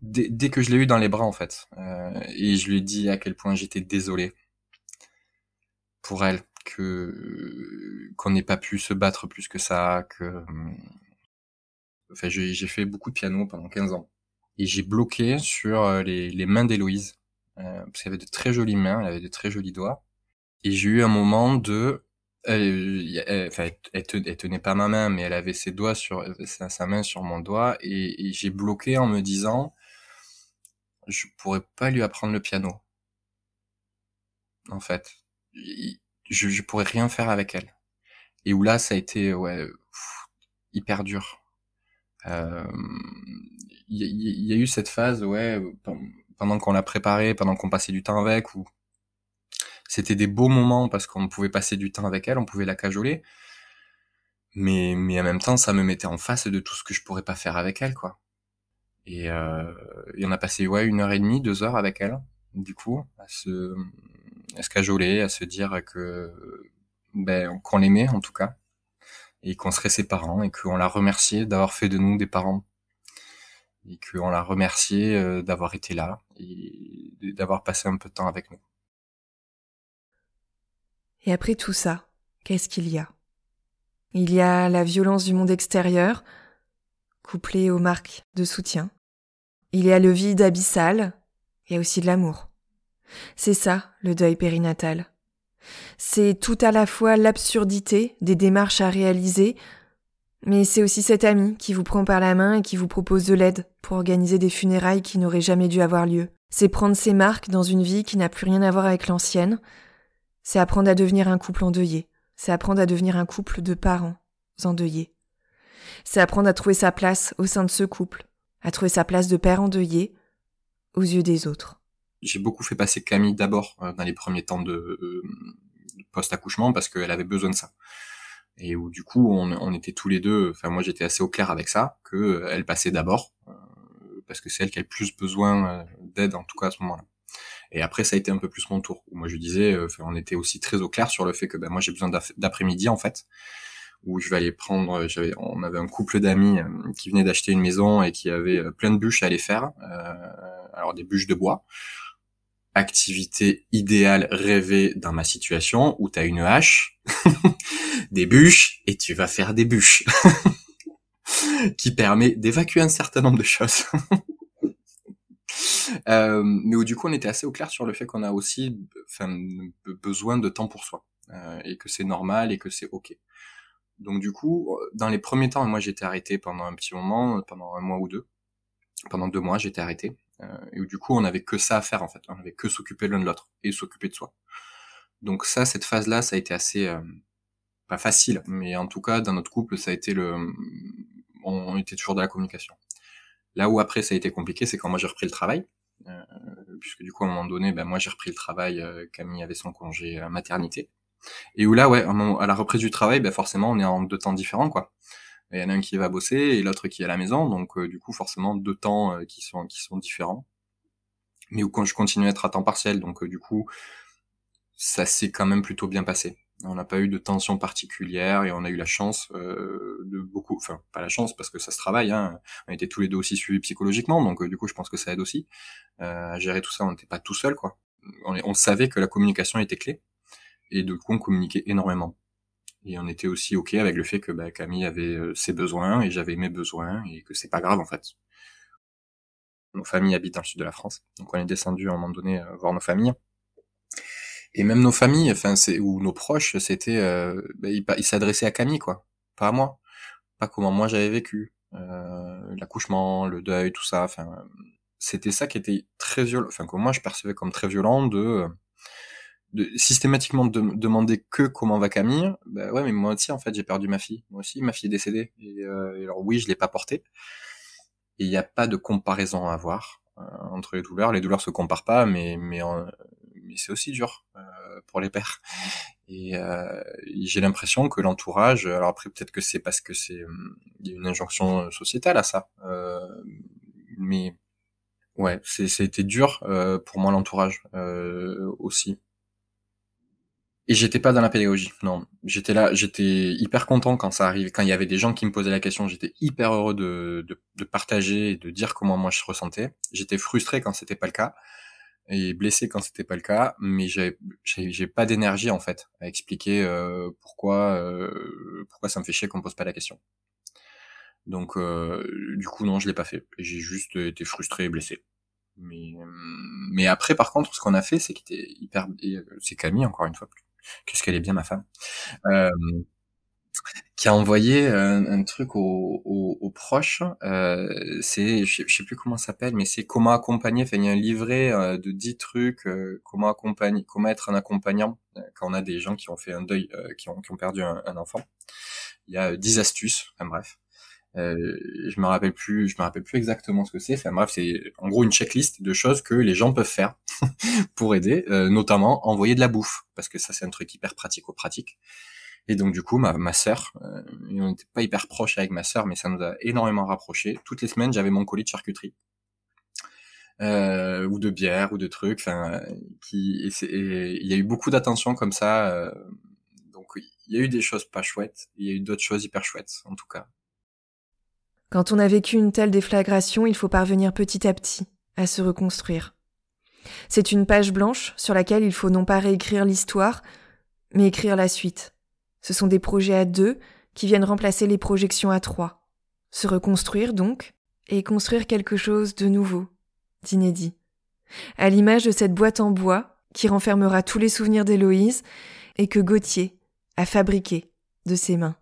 dès, que je l'ai eu dans les bras en fait, euh, et je lui ai dit à quel point j'étais désolé pour elle, que qu'on n'ait pas pu se battre plus que ça, que enfin j'ai fait beaucoup de piano pendant 15 ans. Et j'ai bloqué sur euh, les, les mains d'Héloïse euh, parce qu'elle avait de très jolies mains, elle avait de très jolis doigts. Et j'ai eu un moment de elle, enfin, elle, tenait pas ma main, mais elle avait ses doigts sur sa, main sur mon doigt, et, j'ai bloqué en me disant, je pourrais pas lui apprendre le piano. En fait, je, je pourrais rien faire avec elle. Et où là, ça a été ouais hyper dur. Il euh, y, y, a eu cette phase, ouais, pendant qu'on l'a préparé, pendant qu'on passait du temps avec, où c'était des beaux moments parce qu'on pouvait passer du temps avec elle, on pouvait la cajoler. Mais, mais en même temps, ça me mettait en face de tout ce que je pourrais pas faire avec elle, quoi. Et, euh, y on a passé ouais une heure et demie, deux heures avec elle, du coup, à se, à se cajoler, à se dire que ben qu'on l'aimait en tout cas, et qu'on serait ses parents, et qu'on la remerciait d'avoir fait de nous des parents, et qu'on la remerciait euh, d'avoir été là et d'avoir passé un peu de temps avec nous. Et après tout ça, qu'est-ce qu'il y a? Il y a la violence du monde extérieur, couplée aux marques de soutien. Il y a le vide abyssal, il y a aussi de l'amour. C'est ça, le deuil périnatal. C'est tout à la fois l'absurdité des démarches à réaliser, mais c'est aussi cet ami qui vous prend par la main et qui vous propose de l'aide pour organiser des funérailles qui n'auraient jamais dû avoir lieu. C'est prendre ses marques dans une vie qui n'a plus rien à voir avec l'ancienne, c'est apprendre à devenir un couple endeuillé. C'est apprendre à devenir un couple de parents endeuillés. C'est apprendre à trouver sa place au sein de ce couple, à trouver sa place de père endeuillé aux yeux des autres. J'ai beaucoup fait passer Camille d'abord euh, dans les premiers temps de euh, post-accouchement parce qu'elle avait besoin de ça. Et où du coup on, était tous les deux, enfin moi j'étais assez au clair avec ça, que euh, elle passait d'abord parce que c'est elle qui a le plus besoin d'aide en tout cas à ce moment-là. Et après, ça a été un peu plus mon tour. Où moi, je disais, euh, on était aussi très au clair sur le fait que ben, moi, j'ai besoin d'après-midi, en fait, où je vais aller prendre, euh, j'avais, on avait un couple d'amis euh, qui venait d'acheter une maison et qui avait plein de bûches à aller faire. alors, des bûches de bois. Activité idéale rêvée dans ma situation où tu as une hache, des bûches et tu vas faire des bûches. qui permet d'évacuer un certain nombre de choses. Euh, mais où du coup on était assez au clair sur le fait qu'on a aussi besoin de temps pour soi euh, et que c'est normal et que c'est ok. Donc du coup, dans les premiers temps, moi j'étais arrêté pendant un petit moment, pendant un mois ou deux. Pendant deux mois, j'étais arrêté. Euh, et où du coup, on avait que ça à faire en fait. On avait que s'occuper l'un de l'autre et s'occuper de soi. Donc ça, cette phase-là, ça a été assez euh, pas facile, mais en tout cas dans notre couple, ça a été le, on était toujours dans la communication. Là où après ça a été compliqué, c'est quand moi j'ai repris le travail, euh, puisque du coup à un moment donné, ben moi j'ai repris le travail, euh, Camille avait son congé maternité, et où là ouais, à la reprise du travail, ben forcément on est en deux temps différents quoi. Il y en a un qui va bosser et l'autre qui est à la maison, donc euh, du coup forcément deux temps qui sont qui sont différents. Mais où quand je continue à être à temps partiel, donc du coup ça s'est quand même plutôt bien passé. On n'a pas eu de tension particulière et on a eu la chance euh, de beaucoup, enfin pas la chance parce que ça se travaille. Hein. On était tous les deux aussi suivis psychologiquement, donc euh, du coup je pense que ça aide aussi euh, à gérer tout ça. On n'était pas tout seul, quoi. On, on, savait que la communication était clé et du coup on communiquait énormément. Et on était aussi ok avec le fait que bah, Camille avait euh, ses besoins et j'avais mes besoins et que c'est pas grave en fait. Nos familles habitent dans le sud de la France, donc on est descendu à un moment donné voir nos familles et même nos familles, enfin c'est ou nos proches, c'était euh, ben, ils, s'adressaient à Camille quoi, pas à moi, pas comment moi j'avais vécu euh, l'accouchement, le deuil, tout ça. Enfin, c'était ça qui était très violent, enfin que moi je percevais comme très violent de, de systématiquement de, demander que comment va Camille. Bah ouais, mais moi aussi en fait j'ai perdu ma fille. Moi aussi ma fille est décédée. Et, euh, alors oui, je l'ai pas portée. Et il n'y a pas de comparaison à avoir euh, entre les douleurs. Les douleurs se comparent pas, mais mais, mais c'est aussi dur euh, pour les pères. Et j'ai l'impression que l'entourage, alors après peut-être que c'est parce que c'est une injonction sociétale à ça, mais Ouais, c'était dur pour moi l'entourage aussi. Et j'étais pas dans la pédagogie, non. J'étais là, j'étais hyper content quand ça arrivait, quand il y avait des gens qui me posaient la question, j'étais hyper heureux de, de, de, partager et de dire comment moi je ressentais. J'étais frustré quand c'était pas le cas et blessé quand c'était pas le cas, mais j'avais j'ai pas d'énergie en fait à expliquer euh, pourquoi euh, pourquoi ça me fait chier qu'on me pose pas la question. Donc euh, du coup non, je l'ai pas fait. J'ai juste été frustré et blessé. Mais, mais après, par contre, ce qu'on a fait, c'est qu'il était hyper, c'est Camille, encore une fois. Qu'est-ce qu'elle est bien, ma femme. Euh, qui a envoyé un, truc aux, proches. Euh, c'est, je, sais plus comment ça s'appelle, mais c'est comment accompagner. Enfin, il y a un livret euh, de 10 trucs, euh, comment accompagner, comment être un accompagnant euh, quand on a des gens qui ont fait un deuil, qui ont, qui ont perdu un, un enfant. Il y a 10 astuces. Enfin bref. Euh, je me rappelle plus, je me rappelle plus exactement ce que c'est. Enfin bref, c'est en gros une checklist de choses que les gens peuvent faire pour aider, euh, notamment envoyer de la bouffe, parce que ça c'est un truc hyper pratico-pratique. Et donc du coup, ma, ma sœur, euh, on n'était pas hyper proche avec ma sœur, mais ça nous a énormément rapprochés. Toutes les semaines, j'avais mon colis de charcuterie. Euh, ou de bière ou de trucs enfin qui il y a eu beaucoup d'attention comme ça donc il y a eu des choses pas chouettes il y a eu d'autres choses hyper chouettes en tout cas quand on a vécu une telle déflagration, il faut parvenir petit à petit à se reconstruire. C'est une page blanche sur laquelle il faut non pas réécrire l'histoire, mais écrire la suite. Ce sont des projets à deux qui viennent remplacer les projections à trois. Se reconstruire donc, et construire quelque chose de nouveau, d'inédit. À l'image de cette boîte en bois qui renfermera tous les souvenirs d'Héloïse et que Gauthier a fabriqué de ses mains.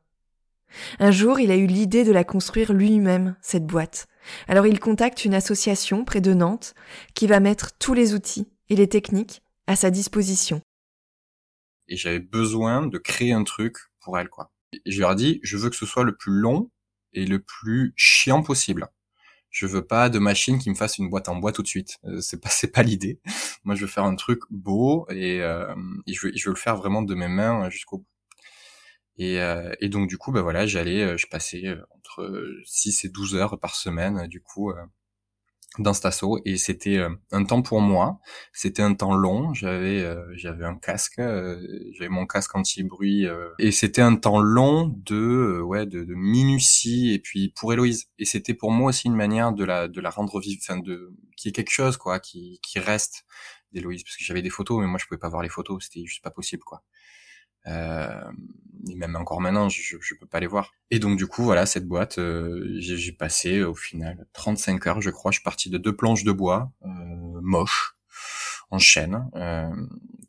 Un jour, il a eu l'idée de la construire lui-même, cette boîte. Alors il contacte une association près de Nantes qui va mettre tous les outils et les techniques à sa disposition. Et j'avais besoin de créer un truc pour elle, quoi. Et je leur ai dit, je veux que ce soit le plus long et le plus chiant possible. Je veux pas de machine qui me fasse une boîte en bois tout de suite. Euh, c'est pas c'est pas l'idée. Moi, je veux faire un truc beau et, euh, et je, veux, je veux le faire vraiment de mes mains jusqu'au bout. Et, euh, et, donc du coup, bah voilà, j'allais, euh, je passais euh, entre 6 et 12 heures par semaine, du coup, dans cet assaut. Et c'était un temps pour moi. C'était un temps long. J'avais, j'avais un casque, j'avais mon casque anti-bruit, et c'était un temps long de, ouais, de, de, minutie. Et puis pour Héloïse. Et c'était pour moi aussi une manière de la, de la rendre vive, enfin de, qui est quelque chose quoi, qui, qui reste d'Héloïse, parce que j'avais des photos, mais moi je pouvais pas voir les photos. C'était juste pas possible quoi. Euh, et même encore maintenant, je, je peux pas les voir. Et donc du coup, voilà, cette boîte, euh, j'ai passé au final 35 heures, je crois. Je suis parti de deux planches de bois euh, moches en chaîne euh,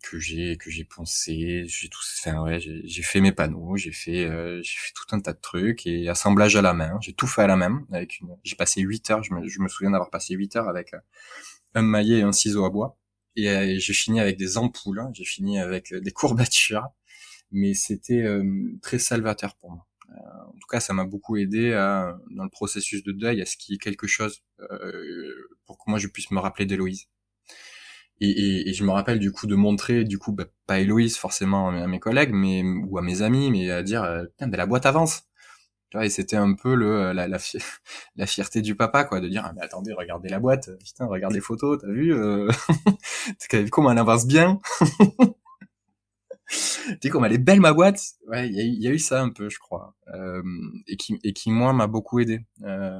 que j'ai que j'ai poncé, j'ai tout, enfin ouais, j'ai fait mes panneaux, j'ai fait euh, j'ai fait tout un tas de trucs et assemblage à la main. J'ai tout fait à la main avec une. J'ai passé 8 heures. Je me, je me souviens d'avoir passé 8 heures avec un maillet et un ciseau à bois. Et j'ai fini avec des ampoules, hein. j'ai fini avec des courbatures, mais c'était euh, très salvateur pour moi. Euh, en tout cas, ça m'a beaucoup aidé à, dans le processus de deuil à ce qu'il y ait quelque chose euh, pour que moi je puisse me rappeler d'Héloïse. Et, et, et, je me rappelle du coup de montrer, du coup, bah, pas Héloïse forcément à mes collègues, mais ou à mes amis, mais à dire, putain, ben la boîte avance. Et c'était un peu le la, la, fierté du papa, quoi, de dire, ah, mais attendez, regardez la boîte, putain, regarde les photos, t'as vu, euh... comment elle avance bien? sais comme elle est belle ma boîte. Ouais il y, y a, eu ça un peu je crois euh, et qui et qui moi m'a beaucoup aidé. Euh,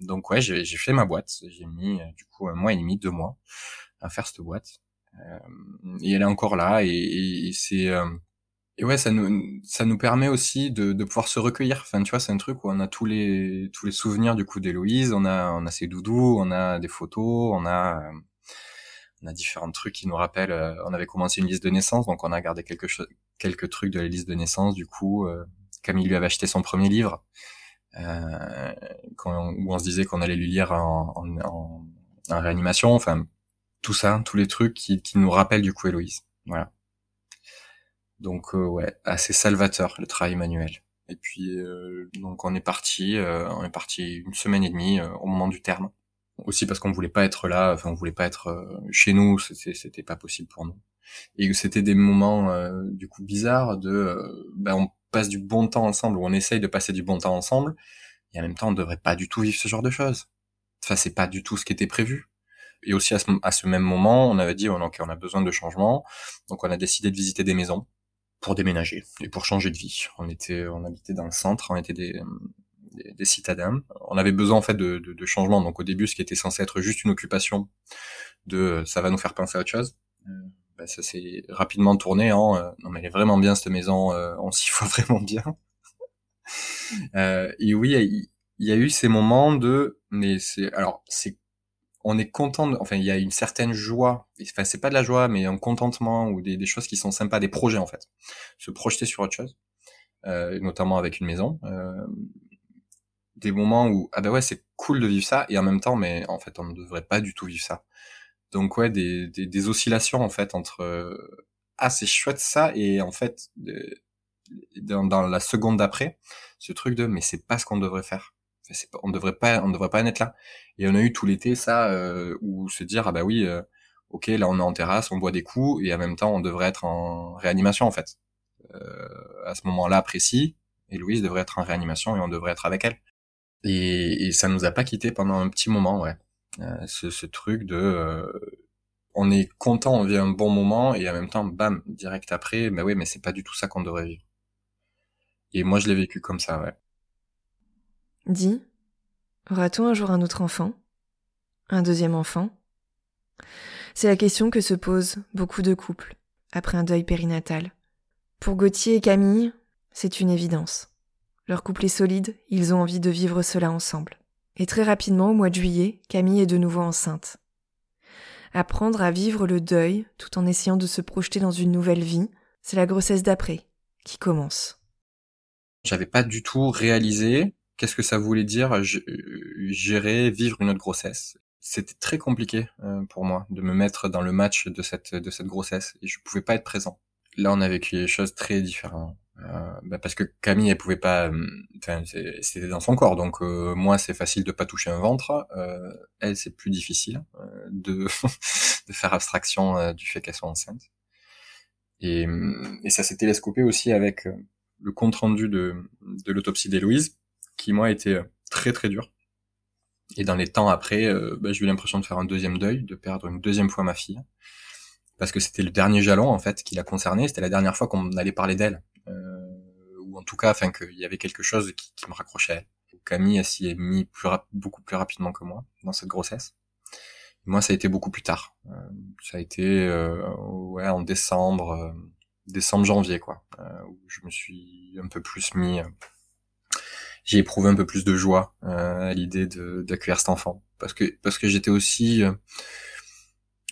donc ouais j'ai fait ma boîte. J'ai mis du coup un mois et demi deux mois à faire cette boîte. Euh, et elle est encore là et, et, c'est euh, et ouais ça nous ça nous permet aussi de, de pouvoir se recueillir. Enfin tu vois c'est un truc où on a tous les tous les souvenirs du coup d'Héloïse. On a on a ses doudous on a des photos on a euh, on a différents trucs qui nous rappellent. Euh, on avait commencé une liste de naissance, donc on a gardé quelque chose, quelques trucs de la liste de naissance. Du coup, euh, Camille lui avait acheté son premier livre, euh, quand où on se disait qu'on allait lui lire en, en, réanimation, enfin tout ça, tous les trucs qui, nous rappellent du coup Héloïse. Voilà. Donc ouais, assez salvateur le travail manuel. Et puis donc on est parti, on est parti une semaine et demie au moment du terme. Aussi parce qu'on voulait pas être là, enfin on voulait pas être chez nous, c'était pas possible pour nous. Et c'était des moments du coup bizarres de ben on passe du bon temps ensemble ou on essaye de passer du bon temps ensemble et en même temps on devrait pas du tout vivre ce genre de choses. Enfin c'est pas du tout ce qui était prévu. Et aussi à ce, à ce même moment, on avait dit oh, ok on a besoin de changement, donc on a décidé de visiter des maisons pour déménager et pour changer de vie. On était, on habitait dans le centre, on était des, des, citadins. On avait besoin en fait de, de, de, changement. Donc au début, ce qui était censé être juste une occupation, de ça va nous faire penser à autre chose. Euh, bah, ça s'est rapidement tourné en euh, non mais elle est vraiment bien cette maison, euh, on s'y voit vraiment bien. et oui, il y, a eu ces moments de mais c'est alors c'est on est content, enfin il y a une certaine joie, enfin c'est pas de la joie, mais un contentement ou des, choses qui sont sympas, des projets en fait, se projeter sur autre chose, euh, notamment avec une maison, euh, des moments où ah ben ouais c'est cool de vivre ça et en même temps mais en fait on ne devrait pas du tout vivre ça. Donc ouais des, des, oscillations en fait entre ah c'est chouette ça et en fait dans, dans la seconde d'après ce truc de mais c'est pas ce qu'on devrait faire on devrait pas, on devrait pas en être là. Et on a eu tout l'été ça, euh, où se dire ah bah oui, euh, ok là on est en terrasse, on boit des coups et en même temps on devrait être en réanimation en fait. Euh, à ce moment-là précis, et Louise devrait être en réanimation et on devrait être avec elle. Et, et ça nous a pas quitté pendant un petit moment, ouais. Euh, ce, truc de euh, on est content, on vit un bon moment et en même temps, bam, direct après, bah oui, mais c'est pas du tout ça qu'on devrait vivre. Et moi, je l'ai vécu comme ça, ouais. Dis, aura-t-on un jour un autre enfant Un deuxième enfant C'est la question que se posent beaucoup de couples après un deuil périnatal. Pour Gauthier et Camille, c'est une évidence. Leur couple est solide, ils ont envie de vivre cela ensemble. Et très rapidement, au mois de juillet, Camille est de nouveau enceinte. Apprendre à vivre le deuil tout en essayant de se projeter dans une nouvelle vie, c'est la grossesse d'après qui commence. J'avais pas du tout réalisé qu'est-ce que ça voulait dire gérer, vivre une autre grossesse. C'était très compliqué euh, pour moi de me mettre dans le match de cette de cette grossesse et je pouvais pas être présent. Là, on a vécu les choses très différemment. Euh, bah parce que Camille, elle pouvait pas, euh, enfin, c'était dans son corps, donc euh, moi, c'est facile de pas toucher un ventre. Elle, c'est plus difficile de de faire abstraction du fait qu'elle soit enceinte. Et, et ça s'est télescopé aussi avec le compte rendu de de l'autopsie d'Héloïse, qui moi était très très dur. Et dans les temps après, euh, bah, j'ai eu l'impression de faire un deuxième deuil, de perdre une deuxième fois ma fille, parce que c'était le dernier jalon en fait qui l'a concerné. C'était la dernière fois qu'on allait parler d'elle, en tout cas, enfin qu'il y avait quelque chose qui, me raccrochait. Camille s'y est mis plus beaucoup plus rapidement que moi dans cette grossesse. moi, ça a été beaucoup plus tard. ça a été ouais en décembre, décembre janvier quoi, où je me suis un peu plus mis j'ai éprouvé un peu plus de joie euh, à l'idée d'accueillir cet enfant parce que parce que j'étais aussi euh,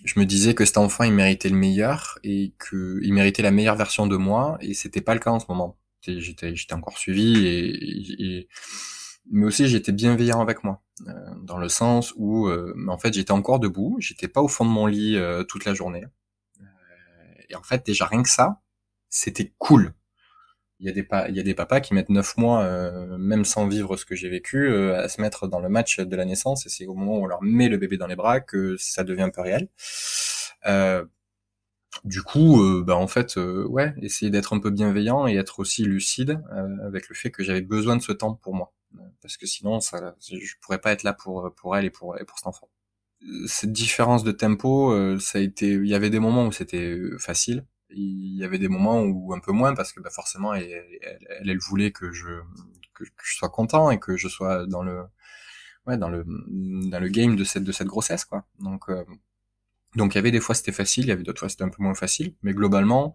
je me disais que cet enfant il méritait le meilleur et que il méritait la meilleure version de moi et c'était pas le cas en ce moment j'étais j'étais encore suivi et, et, mais aussi j'étais bienveillant avec moi euh, dans le sens où en fait j'étais encore debout j'étais pas au fond de mon lit toute la journée. Et en fait déjà rien que ça c'était cool. Il y a des il y a des papas qui mettent neuf mois euh, même sans vivre ce que j'ai vécu euh, à se mettre dans le match de la naissance et c'est au moment où on leur met le bébé dans les bras que ça devient un peu réel. Euh, du coup bah en fait ouais essayer d'être un peu bienveillant et être aussi lucide avec le fait que j'avais besoin de ce temps pour moi. Parce que sinon ça je pourrais pas être là pour pour elle et pour et pour cet enfant. Cette différence de tempo ça a été il y avait des moments où c'était facile. Il y avait des moments où un peu moins parce que bah, forcément elle, elle, elle, voulait que je que, je sois content et que je sois dans le ouais dans le dans le game de cette de cette grossesse quoi. Donc euh, donc il y avait des fois c'était facile il y avait d'autres fois c'était un peu moins facile mais globalement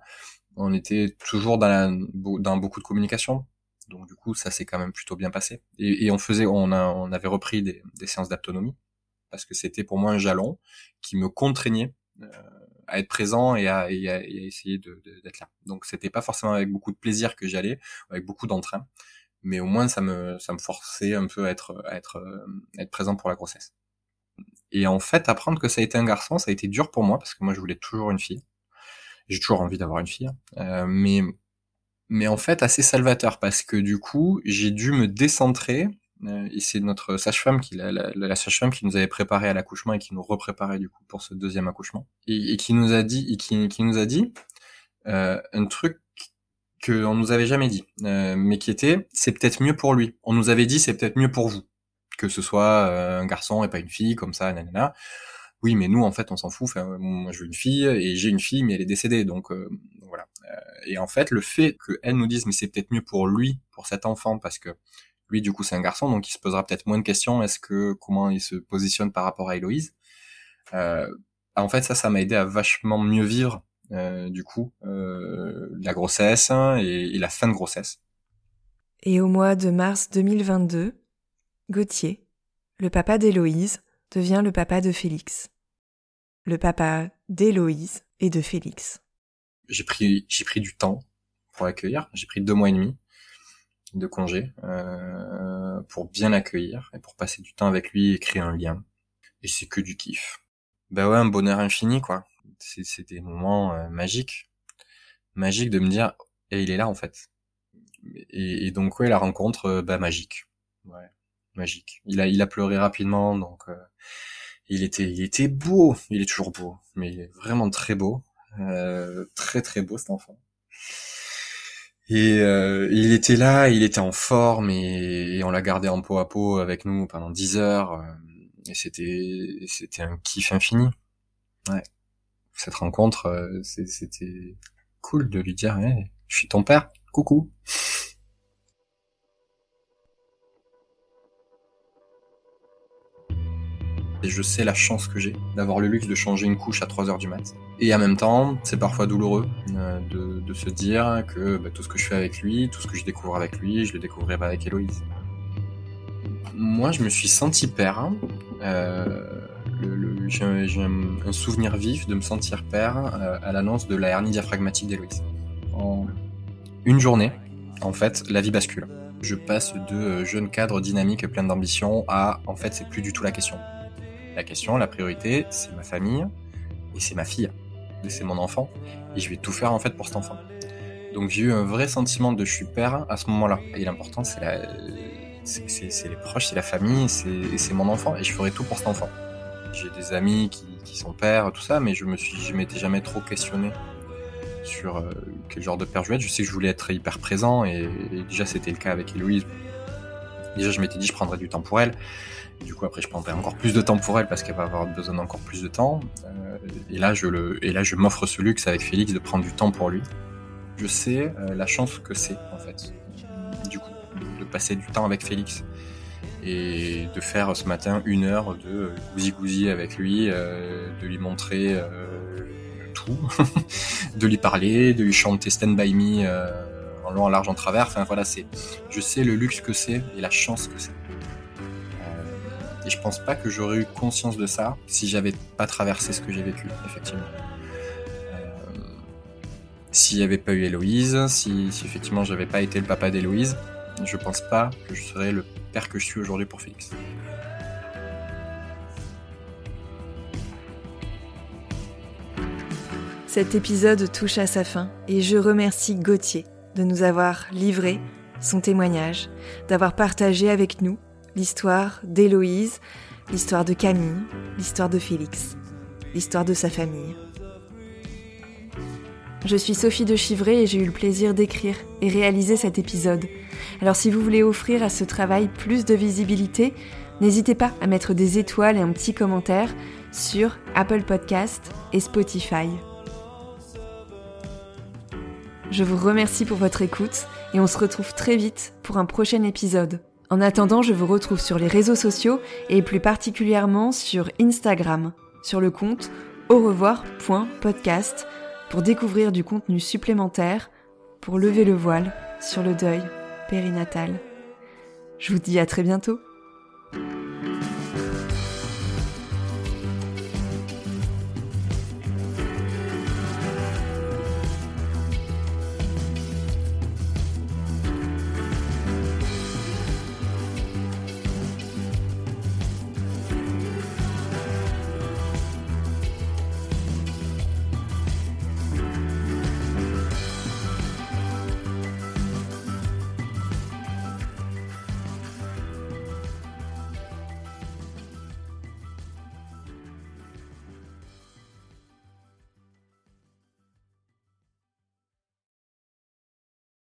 on était toujours dans la, dans beaucoup de communication donc du coup ça s'est quand même plutôt bien passé et, et on faisait on a on avait repris des, des séances d'autonomie parce que c'était pour moi un jalon qui me contraignait euh, à être présent et à, et à, essayer d'être de, là. Donc c'était pas forcément avec beaucoup de plaisir que j'allais, avec beaucoup d'entrain, mais au moins ça me ça me forçait un peu à être à être à être présent pour la grossesse. Et en fait, apprendre que ça a été un garçon, ça a été dur pour moi parce que moi, je voulais toujours une fille. J'ai toujours envie d'avoir une fille, euh, mais mais en fait assez salvateur parce que du coup, j'ai dû me décentrer. Euh, et c'est notre sage-femme qui la, sage-femme qui nous avait préparé à l'accouchement et qui nous repréparait du coup pour ce deuxième accouchement et, et qui nous a dit et qui, qui nous a dit euh, un truc qu'on nous avait jamais dit, euh, mais qui était c'est peut-être mieux pour lui. On nous avait dit c'est peut-être mieux pour vous que ce soit euh, un garçon et pas une fille comme ça, nanana. Oui, mais nous en fait on s'en fout. Moi je veux une fille et j'ai une fille mais elle est décédée, donc euh, voilà. et en fait le fait qu'elle nous dise mais c'est peut-être mieux pour lui, pour cet enfant, parce que lui du coup c'est un garçon donc il se posera peut-être moins de questions. Est-ce que comment il se positionne par rapport à Héloïse? En fait ça ça m'a aidé à vachement mieux vivre euh, du coup, euh, la grossesse et, et, la fin de grossesse. Et au mois de mars 2022, Gauthier, le papa d'Héloïse, devient le papa de Félix. Le papa d'Héloïse et de Félix. J'ai pris, du temps pour l'accueillir. J'ai pris deux mois et demi de congé euh, pour bien l'accueillir et pour passer du temps avec lui et créer un lien. Et c'est que du kiff. Bah ouais, un bonheur infini quoi c'est des moments euh, magiques, magiques de me dire, et il est là en fait. Et, et donc ouais, la rencontre, euh, bah magique, ouais, magique. Il a, il a pleuré rapidement, donc euh, il était, il était beau, il est toujours beau, mais il est vraiment très beau, très très beau cet enfant. Et il était là, il était en forme et, on l'a gardé en peau à peau avec nous pendant 10 heures. et c'était, c'était un kiff infini. Ouais cette rencontre, euh, c'était cool de lui dire je suis ton père, coucou. Et je sais la chance que j'ai d'avoir le luxe de changer une couche à 3 heures du mat. Et en même temps, c'est parfois douloureux euh, de, se dire que bah, tout ce que je fais avec lui, tout ce que je découvre avec lui, je le découvrirai avec Héloïse. Moi, je me suis senti père. Euh, j'ai un, souvenir vif de me sentir père euh, à l'annonce de la hernie diaphragmatique d'Héloïse. En une journée, en fait, la vie bascule. Je passe de jeune cadre dynamique plein d'ambition à, en fait, c'est plus du tout la question. La question, la priorité, c'est ma famille et c'est ma fille. C'est mon enfant. Et je vais tout faire, en fait, pour cet enfant. Donc j'ai eu un vrai sentiment de je suis père à ce moment-là. Et l'important, c'est c'est les proches, c'est la famille, c'est mon enfant. Et je ferai tout pour cet enfant. J'ai des amis qui, sont pères, tout ça, mais je me suis, je m'étais jamais trop questionné sur euh, quel genre de père je voulais être. Je sais que je voulais être hyper présent et, déjà c'était le cas avec Héloïse. Déjà je m'étais dit je prendrais du temps pour elle. Du coup après je prendrais encore plus de temps pour elle parce qu'elle va avoir besoin d'encore plus de temps. Euh, et là je le, et là je m'offre ce luxe avec Félix de prendre du temps pour lui. Je sais euh, la chance que c'est en fait. Du coup de passer du temps avec Félix et de faire ce matin une heure de gousi-gousi avec lui, euh, de lui montrer euh, tout, de lui parler, de lui chanter Stand By Me euh, en long, en large, en travers. Enfin voilà, c'est, je sais le luxe que c'est et la chance que c'est. et je pense pas que j'aurais eu conscience de ça si j'avais pas traversé ce que j'ai vécu, effectivement. S'il n'y avait pas eu Héloïse, si, si effectivement j'avais pas été le papa d'Héloïse, je pense pas que je serais le père que je suis aujourd'hui pour Félix. Cet épisode touche à sa fin et je remercie Gauthier de nous avoir livré son témoignage, d'avoir partagé avec nous l'histoire d'Héloïse, l'histoire de Camille, l'histoire de Félix, l'histoire de sa famille. Je suis Sophie de Chivray et j'ai eu le plaisir d'écrire et réaliser cet épisode. Alors si vous voulez offrir à ce travail plus de visibilité, n'hésitez pas à mettre des étoiles et un petit commentaire sur Apple Podcast et Spotify. Je vous remercie pour votre écoute et on se retrouve très vite pour un prochain épisode. En attendant, je vous retrouve sur les réseaux sociaux et plus particulièrement sur Instagram, sur le compte au revoir.podcast pour découvrir du contenu supplémentaire, pour lever le voile sur le deuil périnatal. Je vous dis à très bientôt